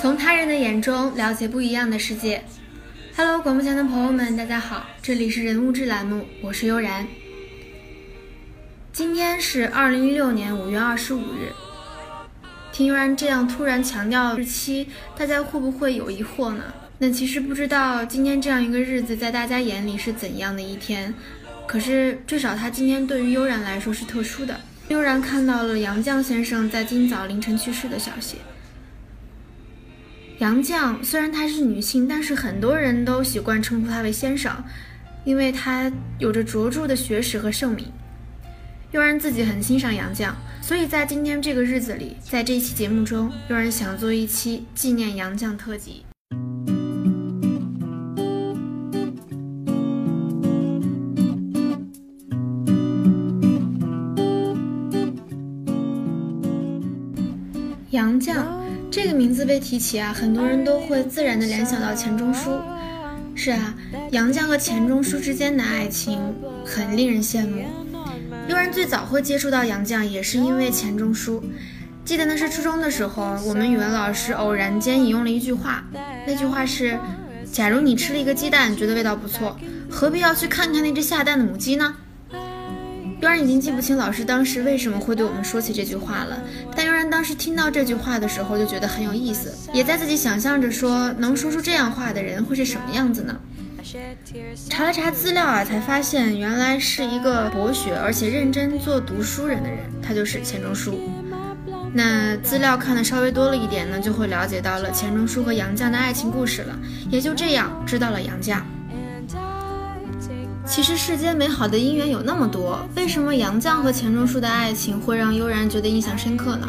从他人的眼中了解不一样的世界。Hello，广播前的朋友们，大家好，这里是人物志栏目，我是悠然。今天是二零一六年五月二十五日。听悠然这样突然强调日期，大家会不会有疑惑呢？那其实不知道今天这样一个日子在大家眼里是怎样的一天，可是至少他今天对于悠然来说是特殊的。悠然看到了杨绛先生在今早凌晨去世的消息。杨绛虽然她是女性，但是很多人都习惯称呼她为先生，因为她有着卓著的学识和盛名。悠然自己很欣赏杨绛，所以在今天这个日子里，在这一期节目中，悠然想做一期纪念杨绛特辑。杨绛这个名字被提起啊，很多人都会自然的联想到钱钟书。是啊，杨绛和钱钟书之间的爱情很令人羡慕。悠然最早会接触到杨绛，也是因为钱钟书。记得那是初中的时候，我们语文老师偶然间引用了一句话，那句话是：“假如你吃了一个鸡蛋，觉得味道不错，何必要去看看那只下蛋的母鸡呢？”悠然已经记不清老师当时为什么会对我们说起这句话了，但悠然当时听到这句话的时候就觉得很有意思，也在自己想象着说，能说出这样话的人会是什么样子呢？查了查资料啊，才发现原来是一个博学而且认真做读书人的人，他就是钱钟书。那资料看的稍微多了一点呢，就会了解到了钱钟书和杨绛的爱情故事了，也就这样知道了杨绛。其实世间美好的姻缘有那么多，为什么杨绛和钱钟书的爱情会让悠然觉得印象深刻呢？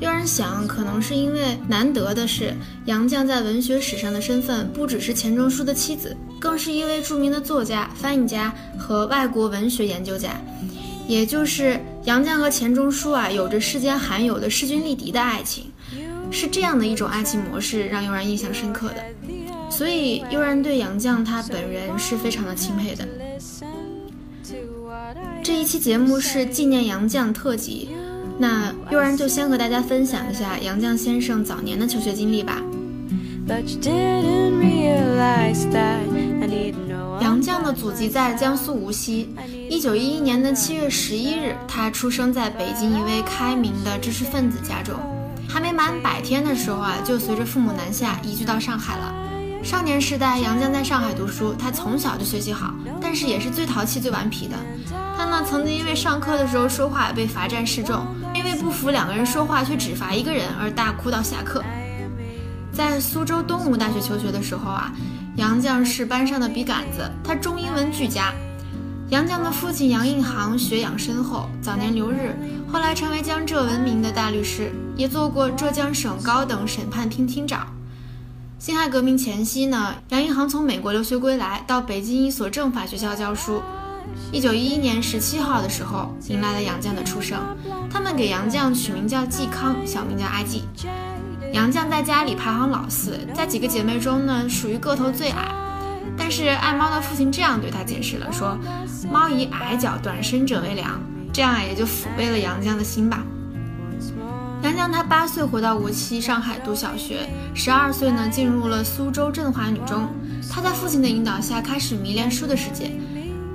悠然想，可能是因为难得的是，杨绛在文学史上的身份不只是钱钟书的妻子，更是一位著名的作家、翻译家和外国文学研究家。也就是杨绛和钱钟书啊，有着世间罕有的势均力敌的爱情，是这样的一种爱情模式让悠然印象深刻的。所以悠然对杨绛他本人是非常的钦佩的。这一期节目是纪念杨绛特辑。那悠然就先和大家分享一下杨绛先生早年的求学经历吧。杨绛的祖籍在江苏无锡。一九一一年的七月十一日，他出生在北京一位开明的知识分子家中。还没满百天的时候啊，就随着父母南下移居到上海了。少年时代，杨绛在上海读书，他从小就学习好，但是也是最淘气、最顽皮的。他呢，曾经因为上课的时候说话被罚站示众，因为不服两个人说话却只罚一个人而大哭到下课。在苏州东吴大学求学的时候啊，杨绛是班上的笔杆子，他中英文俱佳。杨绛的父亲杨应行学养深厚，早年留日，后来成为江浙闻名的大律师，也做过浙江省高等审判厅厅长。辛亥革命前夕呢，杨应行从美国留学归来，到北京一所政法学校教书。一九一一年十七号的时候，迎来了杨绛的出生。他们给杨绛取名叫嵇康，小名叫阿季。杨绛在家里排行老四，在几个姐妹中呢，属于个头最矮。但是爱猫的父亲这样对他解释了，说：“猫以矮脚短身者为良。”这样也就抚慰了杨绛的心吧。杨绛他八岁回到无锡上海读小学，十二岁呢进入了苏州振华女中。他在父亲的引导下开始迷恋书的世界，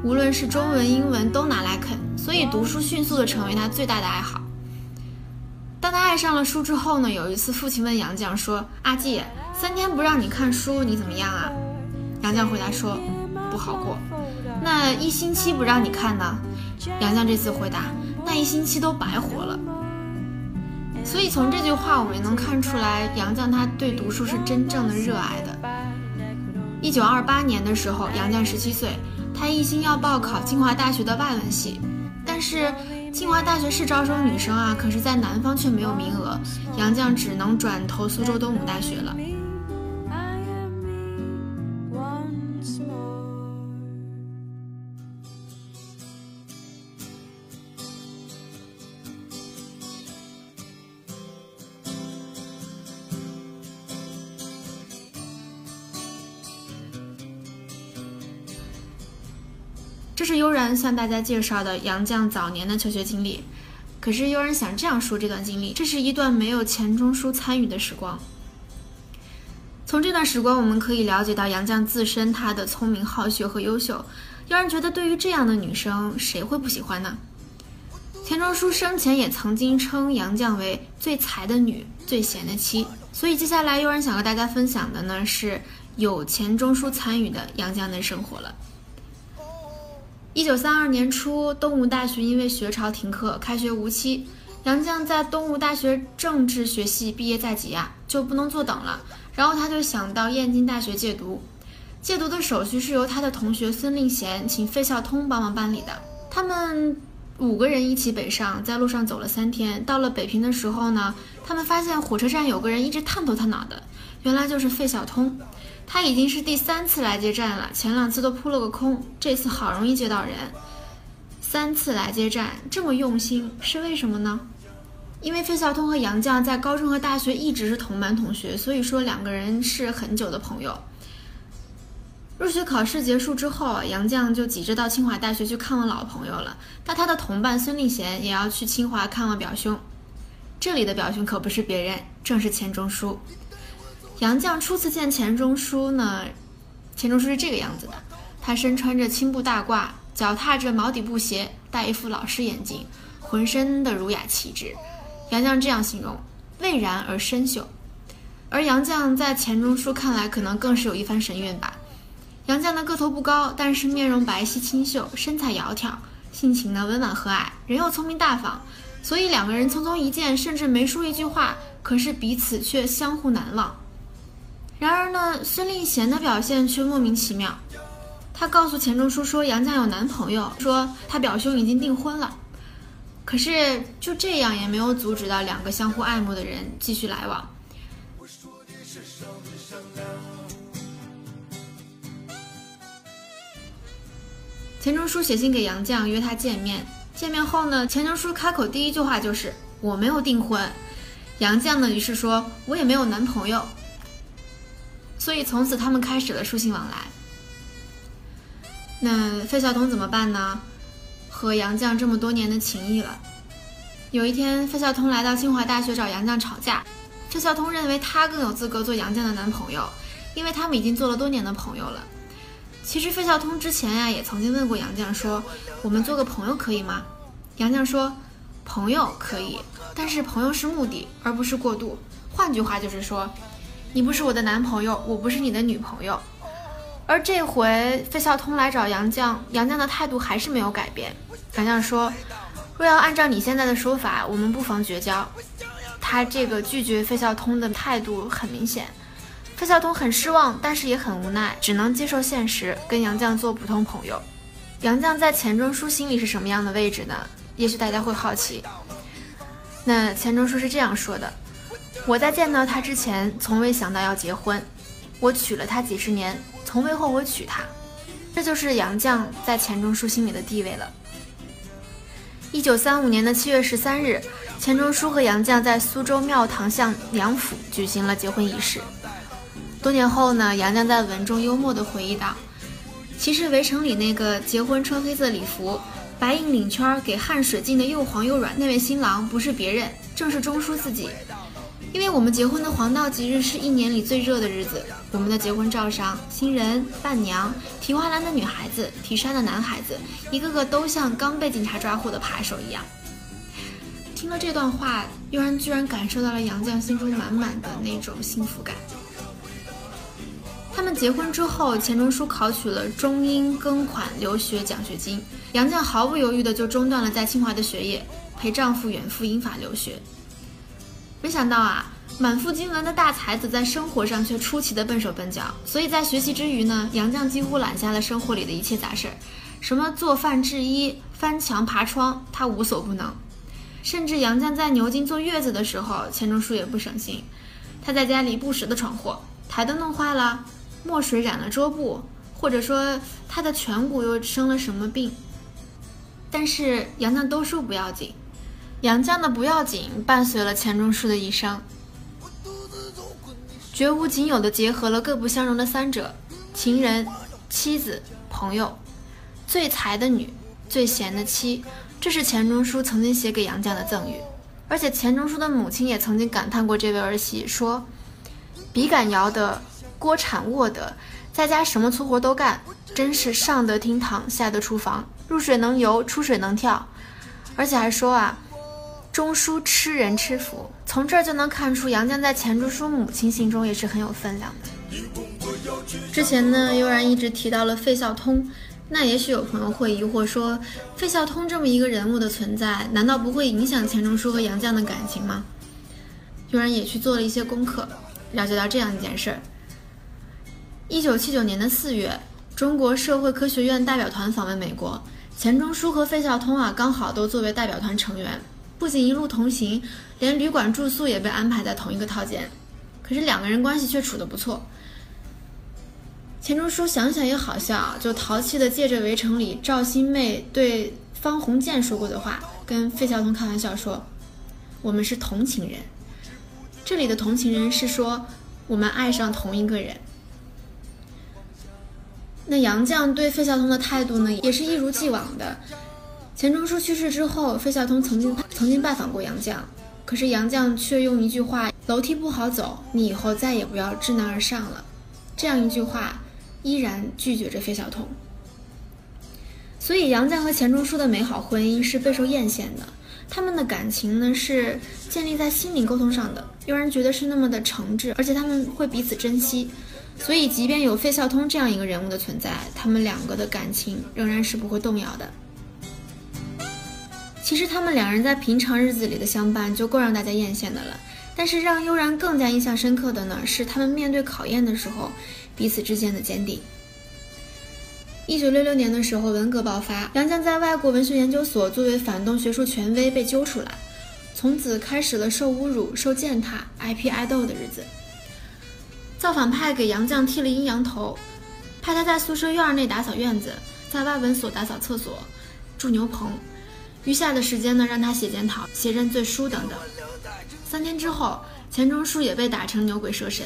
无论是中文、英文都拿来啃，所以读书迅速的成为他最大的爱好。当他爱上了书之后呢，有一次父亲问杨绛说：“阿季，三天不让你看书，你怎么样啊？”杨绛回答说：“不好过。”那一星期不让你看呢？杨绛这次回答：“那一星期都白活了。所以从这句话我们也能看出来，杨绛他对读书是真正的热爱的。一九二八年的时候，杨绛十七岁，他一心要报考清华大学的外文系，但是清华大学是招收女生啊，可是，在南方却没有名额，杨绛只能转投苏州东吴大学了。悠然向大家介绍的杨绛早年的求学经历。可是悠然想这样说这段经历，这是一段没有钱钟书参与的时光。从这段时光，我们可以了解到杨绛自身她的聪明好学和优秀。悠然觉得，对于这样的女生，谁会不喜欢呢？钱钟书生前也曾经称杨绛为最才的女、最贤的妻。所以接下来悠然想和大家分享的呢，是有钱钟书参与的杨绛的生活了。一九三二年初，东吴大学因为学潮停课，开学无期。杨绛在东吴大学政治学系毕业在即啊，就不能坐等了。然后他就想到燕京大学借读，借读的手续是由他的同学孙令贤请费孝通帮忙办理的。他们五个人一起北上，在路上走了三天。到了北平的时候呢，他们发现火车站有个人一直探头探脑的，原来就是费孝通。他已经是第三次来接站了，前两次都扑了个空，这次好容易接到人。三次来接站，这么用心是为什么呢？因为费孝通和杨绛在高中和大学一直是同班同学，所以说两个人是很久的朋友。入学考试结束之后，杨绛就急着到清华大学去看望老朋友了。但他的同伴孙立贤也要去清华看望表兄，这里的表兄可不是别人，正是钱钟书。杨绛初次见钱钟书呢，钱钟书是这个样子的，他身穿着青布大褂，脚踏着毛底布鞋，戴一副老式眼镜，浑身的儒雅气质。杨绛这样形容：蔚然而深秀。而杨绛在钱钟书看来，可能更是有一番神韵吧。杨绛的个头不高，但是面容白皙清秀，身材窈窕，性情呢温婉和蔼，人又聪明大方，所以两个人匆匆一见，甚至没说一句话，可是彼此却相互难忘。然而呢，孙令贤的表现却莫名其妙。他告诉钱钟书说杨绛有男朋友，说他表兄已经订婚了。可是就这样也没有阻止到两个相互爱慕的人继续来往。钱钟书写信给杨绛约他见面，见面后呢，钱钟书开口第一句话就是我没有订婚。杨绛呢于是说我也没有男朋友。所以从此他们开始了书信往来。那费孝通怎么办呢？和杨绛这么多年的情谊了。有一天，费孝通来到清华大学找杨绛吵架。费孝通认为他更有资格做杨绛的男朋友，因为他们已经做了多年的朋友了。其实费孝通之前呀也曾经问过杨绛说：“我们做个朋友可以吗？”杨绛说：“朋友可以，但是朋友是目的，而不是过渡。换句话就是说。”你不是我的男朋友，我不是你的女朋友。而这回费孝通来找杨绛，杨绛的态度还是没有改变。杨绛说：“若要按照你现在的说法，我们不妨绝交。”他这个拒绝费孝通的态度很明显。费孝通很失望，但是也很无奈，只能接受现实，跟杨绛做普通朋友。杨绛在钱钟书心里是什么样的位置呢？也许大家会好奇。那钱钟书是这样说的。我在见到他之前，从未想到要结婚。我娶了她几十年，从未后悔娶她。这就是杨绛在钱钟书心里的地位了。一九三五年的七月十三日，钱钟书和杨绛在苏州庙堂巷梁府举行了结婚仪式。多年后呢，杨绛在文中幽默地回忆道：“其实《围城》里那个结婚穿黑色礼服、白银领圈、给汗水浸得又黄又软那位新郎，不是别人，正是钟书自己。”因为我们结婚的黄道吉日是一年里最热的日子，我们的结婚照上，新人、伴娘、提花篮的女孩子、提衫的男孩子，一个个都像刚被警察抓获的扒手一样。听了这段话，悠然居然感受到了杨绛心中满满的那种幸福感。他们结婚之后，钱钟书考取了中英庚款留学奖学金，杨绛毫不犹豫的就中断了在清华的学业。陪丈夫远赴英法留学。没想到啊，满腹经纶的大才子在生活上却出奇的笨手笨脚，所以在学习之余呢，杨绛几乎揽下了生活里的一切杂事儿，什么做饭、制衣、翻墙、爬窗，他无所不能。甚至杨绛在牛津坐月子的时候，钱钟书也不省心，他在家里不时的闯祸，台灯弄坏了，墨水染了桌布，或者说他的颧骨又生了什么病。但是杨绛都说不要紧，杨绛的不要紧伴随了钱钟书的一生，绝无仅有的结合了各不相容的三者：情人、妻子、朋友，最才的女，最贤的妻。这是钱钟书曾经写给杨绛的赠语，而且钱钟书的母亲也曾经感叹过这位儿媳，说：“笔杆摇得，锅铲握得，在家什么粗活都干，真是上得厅堂，下得厨房，入水能游，出水能跳。”而且还说啊，钟书吃人吃福。从这儿就能看出杨绛在钱钟书母亲心中也是很有分量的。之前呢，悠然一直提到了费孝通。那也许有朋友会疑惑说，费孝通这么一个人物的存在，难道不会影响钱钟书和杨绛的感情吗？悠然也去做了一些功课，了解到这样一件事儿：一九七九年的四月，中国社会科学院代表团访问美国，钱钟书和费孝通啊，刚好都作为代表团成员，不仅一路同行，连旅馆住宿也被安排在同一个套间。可是两个人关系却处得不错。钱钟书想想也好笑，就淘气的借着《围城》里赵新妹对方鸿渐说过的话，跟费孝通开玩笑说：“我们是同情人。”这里的同情人是说我们爱上同一个人。那杨绛对费孝通的态度呢，也是一如既往的。钱钟书去世之后，费孝通曾经曾经拜访过杨绛，可是杨绛却用一句话：“楼梯不好走，你以后再也不要知难而上了。”这样一句话。依然拒绝着费孝通，所以杨绛和钱钟书的美好婚姻是备受艳羡的。他们的感情呢是建立在心灵沟通上的，又让人觉得是那么的诚挚，而且他们会彼此珍惜。所以，即便有费孝通这样一个人物的存在，他们两个的感情仍然是不会动摇的。其实，他们两人在平常日子里的相伴就够让大家艳羡的了。但是，让悠然更加印象深刻的呢，是他们面对考验的时候。彼此之间的坚定。一九六六年的时候，文革爆发，杨绛在外国文学研究所作为反动学术权威被揪出来，从此开始了受侮辱、受践踏、挨批挨斗的日子。造反派给杨绛剃了阴阳头，派他在宿舍院内打扫院子，在外文所打扫厕所、住牛棚，余下的时间呢，让他写检讨、写认罪书等等。三天之后，钱钟书也被打成牛鬼蛇神。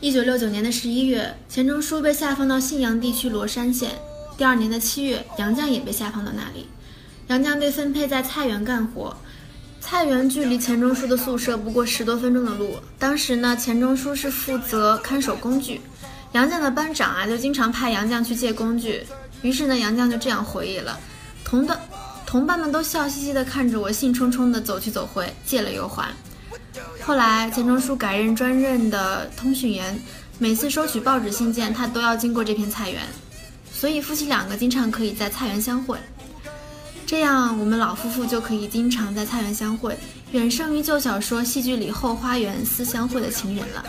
一九六九年的十一月，钱钟书被下放到信阳地区罗山县。第二年的七月，杨绛也被下放到那里。杨绛被分配在菜园干活，菜园距离钱钟书的宿舍不过十多分钟的路。当时呢，钱钟书是负责看守工具，杨绛的班长啊就经常派杨绛去借工具。于是呢，杨绛就这样回忆了：同的同伴们都笑嘻嘻地看着我，兴冲冲地走去走回，借了又还。后来，钱钟书改任专任的通讯员，每次收取报纸信件，他都要经过这片菜园，所以夫妻两个经常可以在菜园相会。这样，我们老夫妇就可以经常在菜园相会，远胜于旧小说、戏剧里后花园私相会的情人了。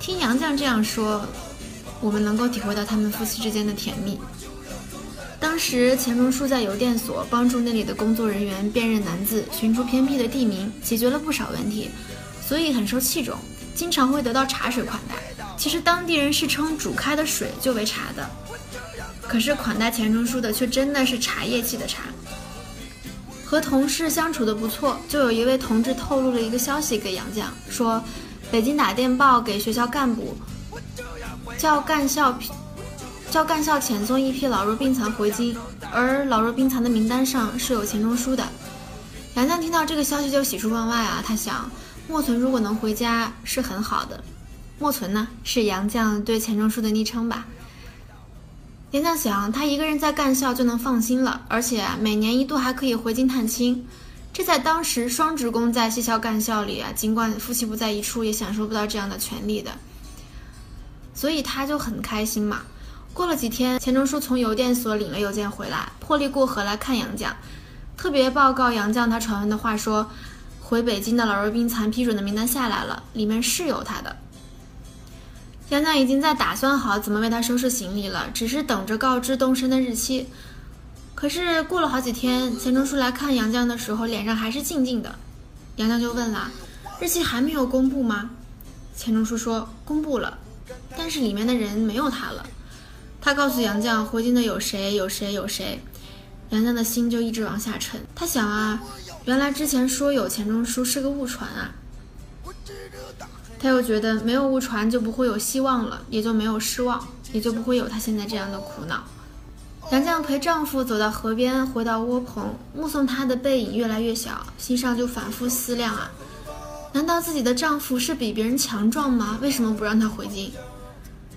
听杨绛这样说，我们能够体会到他们夫妻之间的甜蜜。当时钱钟书在邮电所帮助那里的工作人员辨认难字，寻出偏僻的地名，解决了不少问题，所以很受器重，经常会得到茶水款待。其实当地人是称煮开的水就为茶的，可是款待钱钟书的却真的是茶叶沏的茶。和同事相处的不错，就有一位同志透露了一个消息给杨绛，说北京打电报给学校干部，叫干校。叫干校遣送一批老弱病残回京，而老弱病残的名单上是有钱钟书的。杨绛听到这个消息就喜出望外啊，他想莫存如果能回家是很好的。莫存呢是杨绛对钱钟书的昵称吧。杨绛想他一个人在干校就能放心了，而且每年一度还可以回京探亲，这在当时双职工在西校干校里啊，尽管夫妻不在一处，也享受不到这样的权利的，所以他就很开心嘛。过了几天，钱钟书从邮电所领了邮件回来，破例过河来看杨绛。特别报告杨绛他传闻的话说，回北京的老弱病残批准的名单下来了，里面是有他的。杨绛已经在打算好怎么为他收拾行李了，只是等着告知动身的日期。可是过了好几天，钱钟书来看杨绛的时候，脸上还是静静的。杨绛就问了：“日期还没有公布吗？”钱钟书说：“公布了，但是里面的人没有他了。”他告诉杨绛回京的有谁有谁有谁。杨绛的心就一直往下沉。他想啊，原来之前说有钱钟书是个误传啊。他又觉得没有误传就不会有希望了，也就没有失望，也就不会有他现在这样的苦恼。杨绛陪丈夫走到河边，回到窝棚，目送他的背影越来越小，心上就反复思量啊：难道自己的丈夫是比别人强壮吗？为什么不让他回京？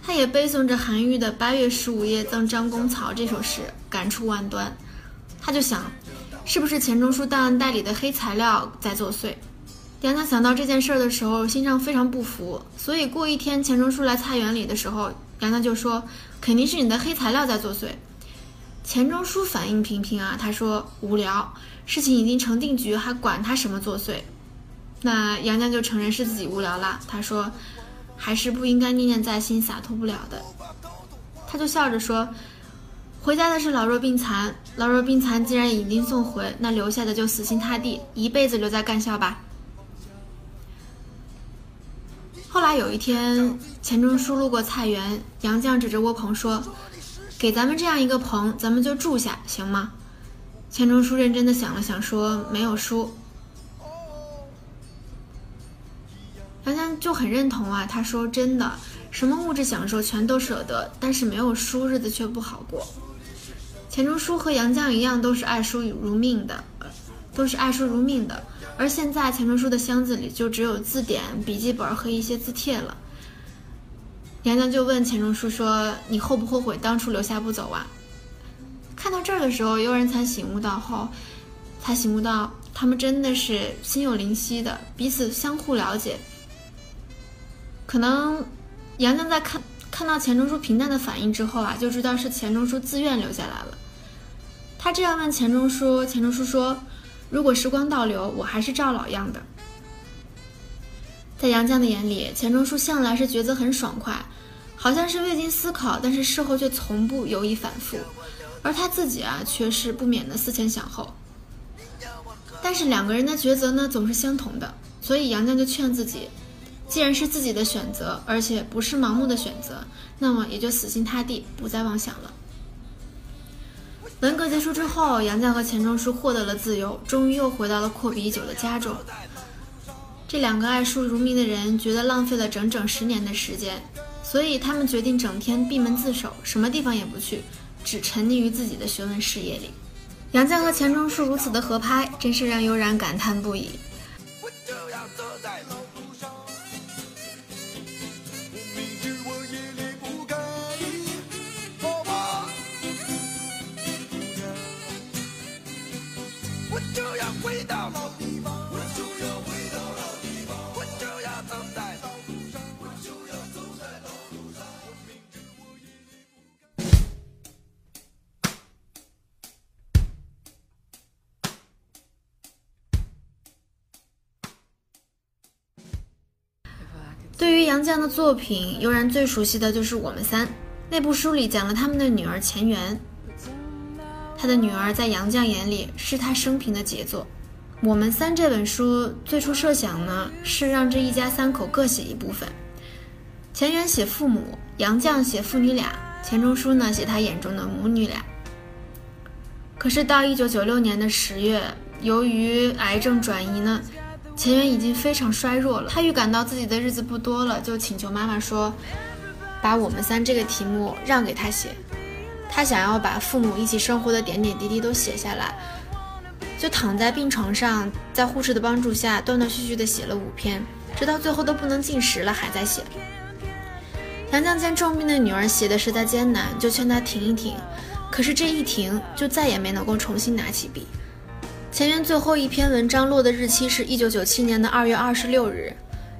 他也背诵着韩愈的《八月十五夜赠张公曹》这首诗，感触万端。他就想，是不是钱钟书档案袋里的黑材料在作祟？杨绛想到这件事儿的时候，心上非常不服，所以过一天钱钟书来菜园里的时候，杨绛就说：“肯定是你的黑材料在作祟。”钱钟书反应平平啊，他说：“无聊，事情已经成定局，还管他什么作祟？”那杨绛就承认是自己无聊了，他说：“还是不应该念念在心，洒脱不了的。”他就笑着说：“回家的是老弱病残，老弱病残既然已经送回，那留下的就死心塌地，一辈子留在干校吧。”后来有一天，钱钟书路过菜园，杨绛指着窝棚说：“给咱们这样一个棚，咱们就住下，行吗？”钱钟书认真的想了想，说：“没有书。”就很认同啊，他说：“真的，什么物质享受全都舍得，但是没有书，日子却不好过。”钱钟书和杨绛一样，都是爱书如命的，都是爱书如命的。而现在，钱钟书的箱子里就只有字典、笔记本和一些字帖了。杨绛就问钱钟书说：“你后不后悔当初留下不走啊？”看到这儿的时候，有人才醒悟到后，才醒悟到他们真的是心有灵犀的，彼此相互了解。可能杨绛在看看到钱钟书平淡的反应之后啊，就知道是钱钟书自愿留下来了。他这样问钱钟书，钱钟书说。如果时光倒流，我还是照老样的。在杨绛的眼里，钱钟书向来是抉择很爽快，好像是未经思考，但是事后却从不犹豫反复。而他自己啊，却是不免的思前想后。但是两个人的抉择呢，总是相同的，所以杨绛就劝自己，既然是自己的选择，而且不是盲目的选择，那么也就死心塌地，不再妄想了。文革结束之后，杨绛和钱钟书获得了自由，终于又回到了阔别已久的家中。这两个爱书如命的人觉得浪费了整整十年的时间，所以他们决定整天闭门自守，什么地方也不去，只沉溺于自己的学问事业里。杨绛和钱钟书如此的合拍，真是让悠然感叹不已。杨绛的作品，悠然最熟悉的就是《我们三》那部书里讲了他们的女儿钱媛。他的女儿在杨绛眼里是他生平的杰作。《我们三》这本书最初设想呢是让这一家三口各写一部分，钱媛写父母，杨绛写父女俩，钱钟书呢写他眼中的母女俩。可是到一九九六年的十月，由于癌症转移呢。前缘已经非常衰弱了，他预感到自己的日子不多了，就请求妈妈说：“把我们三这个题目让给他写。”他想要把父母一起生活的点点滴滴都写下来，就躺在病床上，在护士的帮助下，断断续续的写了五篇，直到最后都不能进食了，还在写。杨绛见重病的女儿写的实在艰难，就劝她停一停，可是这一停，就再也没能够重新拿起笔。前缘最后一篇文章落的日期是一九九七年的二月二十六日，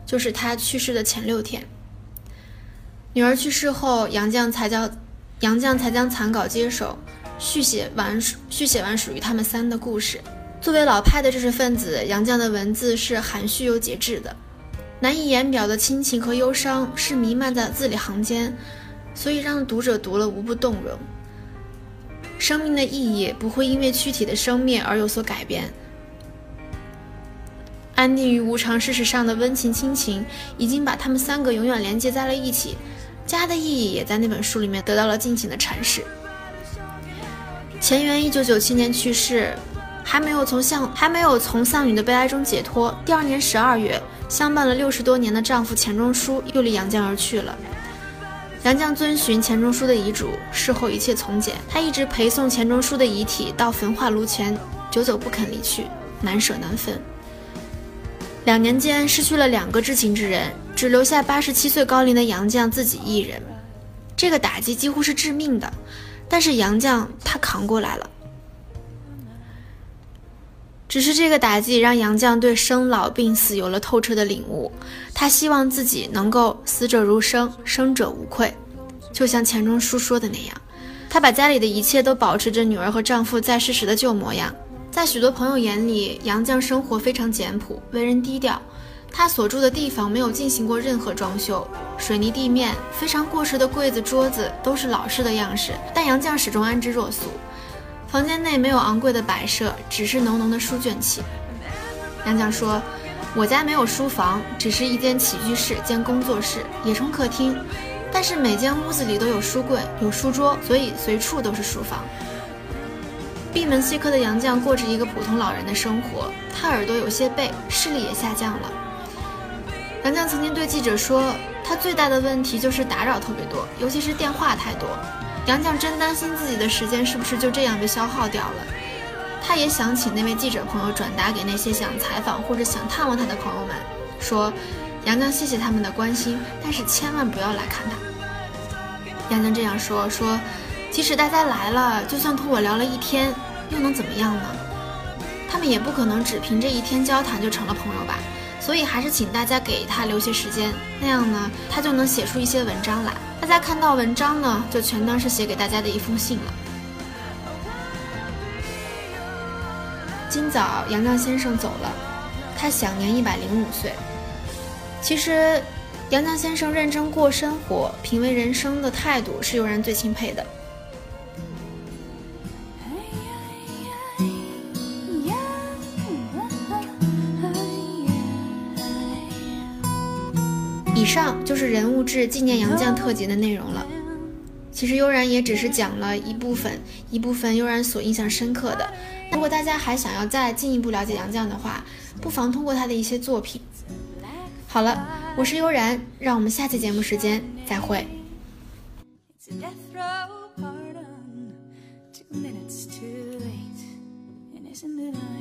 就是他去世的前六天。女儿去世后，杨绛才叫杨绛才将残稿接手，续写完续写完属于他们三的故事。作为老派的知识分子，杨绛的文字是含蓄又节制的，难以言表的亲情和忧伤是弥漫在字里行间，所以让读者读了无不动容。生命的意义不会因为躯体的生灭而有所改变。安定于无常事实上的温情亲情，已经把他们三个永远连接在了一起。家的意义也在那本书里面得到了尽情的阐释。钱媛一九九七年去世，还没有从丧还没有从丧女的悲哀中解脱。第二年十二月，相伴了六十多年的丈夫钱钟书又离杨绛而去了。杨绛遵循钱钟书的遗嘱，事后一切从简。他一直陪送钱钟书的遗体到焚化炉前，久久不肯离去，难舍难分。两年间失去了两个至亲之人，只留下八十七岁高龄的杨绛自己一人，这个打击几乎是致命的。但是杨绛他扛过来了。只是这个打击让杨绛对生老病死有了透彻的领悟，他希望自己能够死者如生，生者无愧，就像钱钟书说的那样，他把家里的一切都保持着女儿和丈夫在世时的旧模样。在许多朋友眼里，杨绛生活非常简朴，为人低调。他所住的地方没有进行过任何装修，水泥地面、非常过时的柜子、桌子都是老式的样式。但杨绛始终安之若素。房间内没有昂贵的摆设，只是浓浓的书卷气。杨绛说：“我家没有书房，只是一间起居室兼工作室，也称客厅。但是每间屋子里都有书柜、有书桌，所以随处都是书房。”闭门谢客的杨绛过着一个普通老人的生活，他耳朵有些背，视力也下降了。杨绛曾经对记者说，他最大的问题就是打扰特别多，尤其是电话太多。杨绛真担心自己的时间是不是就这样被消耗掉了。他也想请那位记者朋友转达给那些想采访或者想探望他的朋友们，说杨绛谢谢他们的关心，但是千万不要来看他。杨绛这样说说，即使大家来了，就算同我聊了一天。又能怎么样呢？他们也不可能只凭这一天交谈就成了朋友吧。所以还是请大家给他留些时间，那样呢，他就能写出一些文章来。大家看到文章呢，就全当是写给大家的一封信了。今早杨绛先生走了，他享年一百零五岁。其实，杨绛先生认真过生活、品味人生的态度是有人最钦佩的。上就是人物志纪念杨绛特辑的内容了。其实悠然也只是讲了一部分，一部分悠然所印象深刻的。如果大家还想要再进一步了解杨绛的话，不妨通过他的一些作品。好了，我是悠然，让我们下期节目时间再会。goodbye